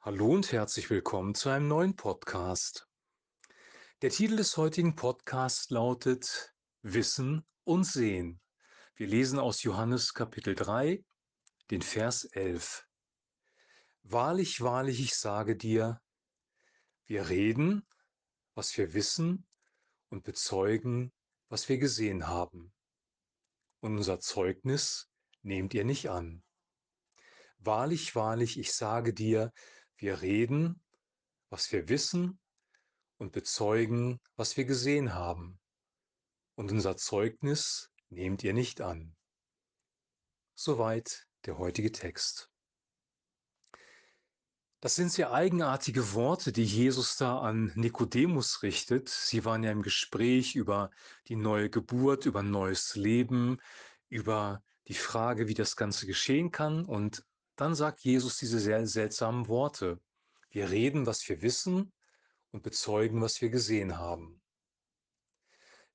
Hallo und herzlich willkommen zu einem neuen Podcast. Der Titel des heutigen Podcasts lautet Wissen und Sehen. Wir lesen aus Johannes Kapitel 3, den Vers 11. Wahrlich, wahrlich, ich sage dir, wir reden, was wir wissen und bezeugen, was wir gesehen haben. Und unser Zeugnis nehmt ihr nicht an. Wahrlich, wahrlich, ich sage dir, wir reden, was wir wissen und bezeugen, was wir gesehen haben. Und unser Zeugnis nehmt ihr nicht an. Soweit der heutige Text. Das sind sehr eigenartige Worte, die Jesus da an Nikodemus richtet. Sie waren ja im Gespräch über die neue Geburt, über neues Leben, über die Frage, wie das Ganze geschehen kann. Und dann sagt Jesus diese sehr seltsamen Worte. Wir reden, was wir wissen und bezeugen, was wir gesehen haben.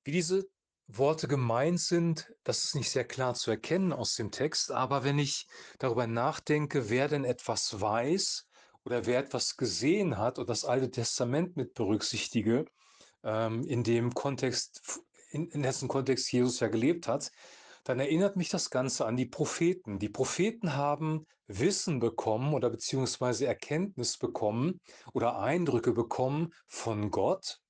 Wie diese Worte gemeint sind, das ist nicht sehr klar zu erkennen aus dem Text, aber wenn ich darüber nachdenke, wer denn etwas weiß oder wer etwas gesehen hat und das Alte Testament mit berücksichtige, ähm, in dem Kontext, in, in dessen Kontext Jesus ja gelebt hat, dann erinnert mich das Ganze an die Propheten. Die Propheten haben Wissen bekommen oder beziehungsweise Erkenntnis bekommen oder Eindrücke bekommen von Gott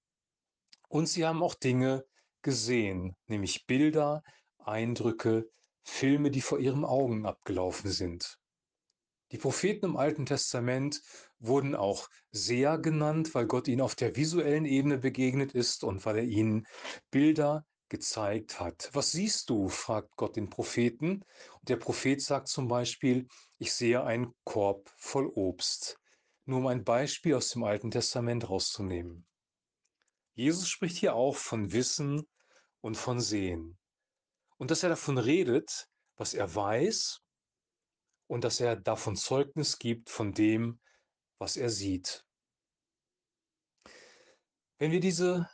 und sie haben auch Dinge gesehen, nämlich Bilder, Eindrücke, Filme, die vor ihren Augen abgelaufen sind. Die Propheten im Alten Testament wurden auch Seher genannt, weil Gott ihnen auf der visuellen Ebene begegnet ist und weil er ihnen Bilder gezeigt hat. Was siehst du? fragt Gott den Propheten. Und der Prophet sagt zum Beispiel, ich sehe einen Korb voll Obst. Nur um ein Beispiel aus dem Alten Testament rauszunehmen. Jesus spricht hier auch von Wissen und von Sehen. Und dass er davon redet, was er weiß und dass er davon Zeugnis gibt von dem, was er sieht. Wenn wir diese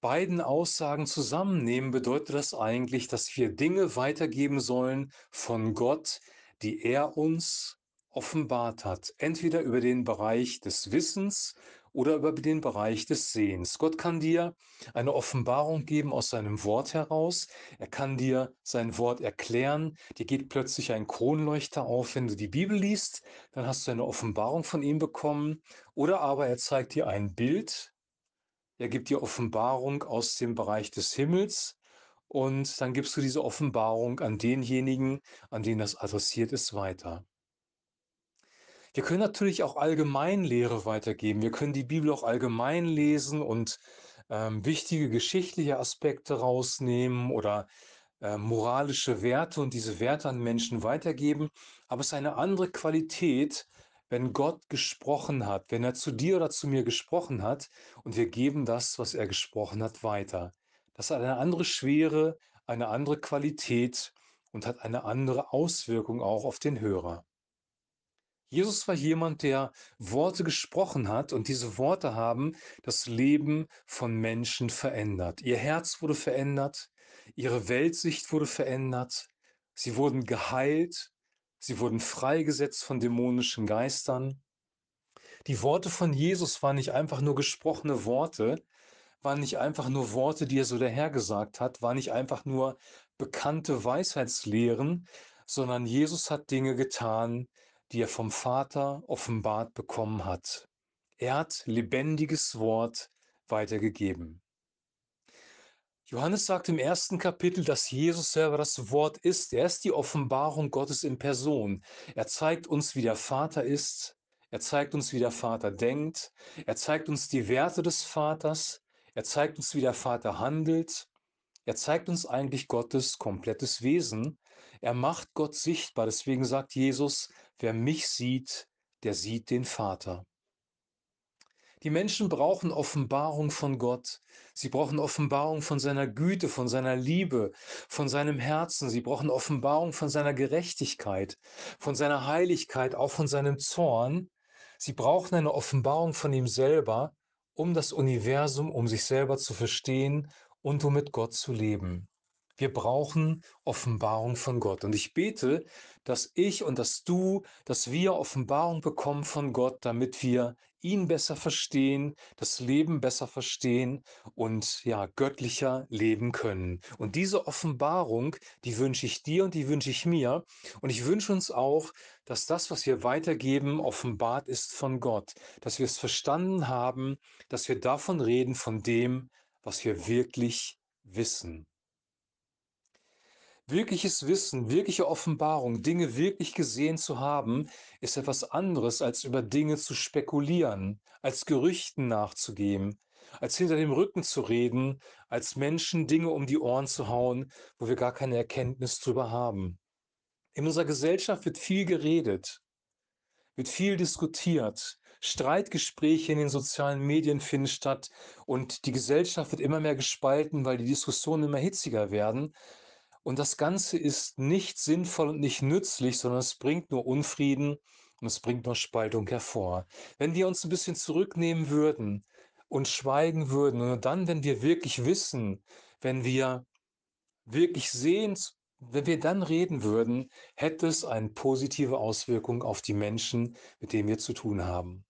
beiden Aussagen zusammennehmen, bedeutet das eigentlich, dass wir Dinge weitergeben sollen von Gott, die er uns offenbart hat. Entweder über den Bereich des Wissens oder über den Bereich des Sehens. Gott kann dir eine Offenbarung geben aus seinem Wort heraus. Er kann dir sein Wort erklären. Dir geht plötzlich ein Kronleuchter auf, wenn du die Bibel liest. Dann hast du eine Offenbarung von ihm bekommen. Oder aber er zeigt dir ein Bild, er gibt dir Offenbarung aus dem Bereich des Himmels und dann gibst du diese Offenbarung an denjenigen, an den das adressiert ist, weiter. Wir können natürlich auch Allgemeinlehre weitergeben. Wir können die Bibel auch allgemein lesen und ähm, wichtige geschichtliche Aspekte rausnehmen oder äh, moralische Werte und diese Werte an Menschen weitergeben. Aber es ist eine andere Qualität, wenn Gott gesprochen hat, wenn er zu dir oder zu mir gesprochen hat und wir geben das, was er gesprochen hat, weiter. Das hat eine andere Schwere, eine andere Qualität und hat eine andere Auswirkung auch auf den Hörer. Jesus war jemand, der Worte gesprochen hat und diese Worte haben das Leben von Menschen verändert. Ihr Herz wurde verändert, ihre Weltsicht wurde verändert, sie wurden geheilt, Sie wurden freigesetzt von dämonischen Geistern. Die Worte von Jesus waren nicht einfach nur gesprochene Worte, waren nicht einfach nur Worte, die er so dahergesagt hat, waren nicht einfach nur bekannte Weisheitslehren, sondern Jesus hat Dinge getan, die er vom Vater offenbart bekommen hat. Er hat lebendiges Wort weitergegeben. Johannes sagt im ersten Kapitel, dass Jesus selber das Wort ist. Er ist die Offenbarung Gottes in Person. Er zeigt uns, wie der Vater ist. Er zeigt uns, wie der Vater denkt. Er zeigt uns die Werte des Vaters. Er zeigt uns, wie der Vater handelt. Er zeigt uns eigentlich Gottes komplettes Wesen. Er macht Gott sichtbar. Deswegen sagt Jesus, wer mich sieht, der sieht den Vater. Die Menschen brauchen Offenbarung von Gott. Sie brauchen Offenbarung von seiner Güte, von seiner Liebe, von seinem Herzen. Sie brauchen Offenbarung von seiner Gerechtigkeit, von seiner Heiligkeit, auch von seinem Zorn. Sie brauchen eine Offenbarung von ihm selber, um das Universum, um sich selber zu verstehen und um mit Gott zu leben. Wir brauchen Offenbarung von Gott. Und ich bete, dass ich und dass du, dass wir Offenbarung bekommen von Gott, damit wir ihn besser verstehen, das Leben besser verstehen und ja, göttlicher leben können. Und diese Offenbarung, die wünsche ich dir und die wünsche ich mir. Und ich wünsche uns auch, dass das, was wir weitergeben, offenbart ist von Gott, dass wir es verstanden haben, dass wir davon reden, von dem, was wir wirklich wissen. Wirkliches Wissen, wirkliche Offenbarung, Dinge wirklich gesehen zu haben, ist etwas anderes, als über Dinge zu spekulieren, als Gerüchten nachzugeben, als hinter dem Rücken zu reden, als Menschen Dinge um die Ohren zu hauen, wo wir gar keine Erkenntnis drüber haben. In unserer Gesellschaft wird viel geredet, wird viel diskutiert. Streitgespräche in den sozialen Medien finden statt und die Gesellschaft wird immer mehr gespalten, weil die Diskussionen immer hitziger werden. Und das Ganze ist nicht sinnvoll und nicht nützlich, sondern es bringt nur Unfrieden und es bringt nur Spaltung hervor. Wenn wir uns ein bisschen zurücknehmen würden und schweigen würden und dann, wenn wir wirklich wissen, wenn wir wirklich sehen, wenn wir dann reden würden, hätte es eine positive Auswirkung auf die Menschen, mit denen wir zu tun haben.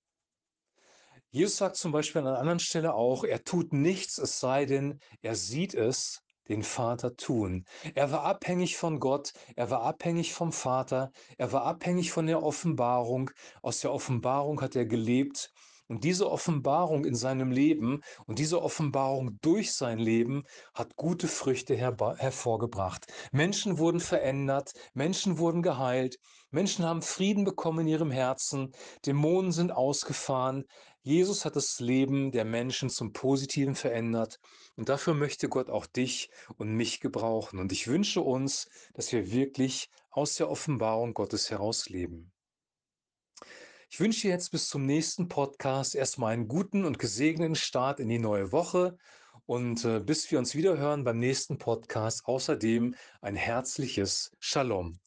Jesus sagt zum Beispiel an einer anderen Stelle auch, er tut nichts, es sei denn, er sieht es den Vater tun. Er war abhängig von Gott, er war abhängig vom Vater, er war abhängig von der Offenbarung. Aus der Offenbarung hat er gelebt und diese Offenbarung in seinem Leben und diese Offenbarung durch sein Leben hat gute Früchte hervorgebracht. Menschen wurden verändert, Menschen wurden geheilt, Menschen haben Frieden bekommen in ihrem Herzen, Dämonen sind ausgefahren. Jesus hat das Leben der Menschen zum Positiven verändert und dafür möchte Gott auch dich und mich gebrauchen. Und ich wünsche uns, dass wir wirklich aus der Offenbarung Gottes heraus leben. Ich wünsche dir jetzt bis zum nächsten Podcast erstmal einen guten und gesegneten Start in die neue Woche und äh, bis wir uns wieder hören beim nächsten Podcast. Außerdem ein herzliches Shalom.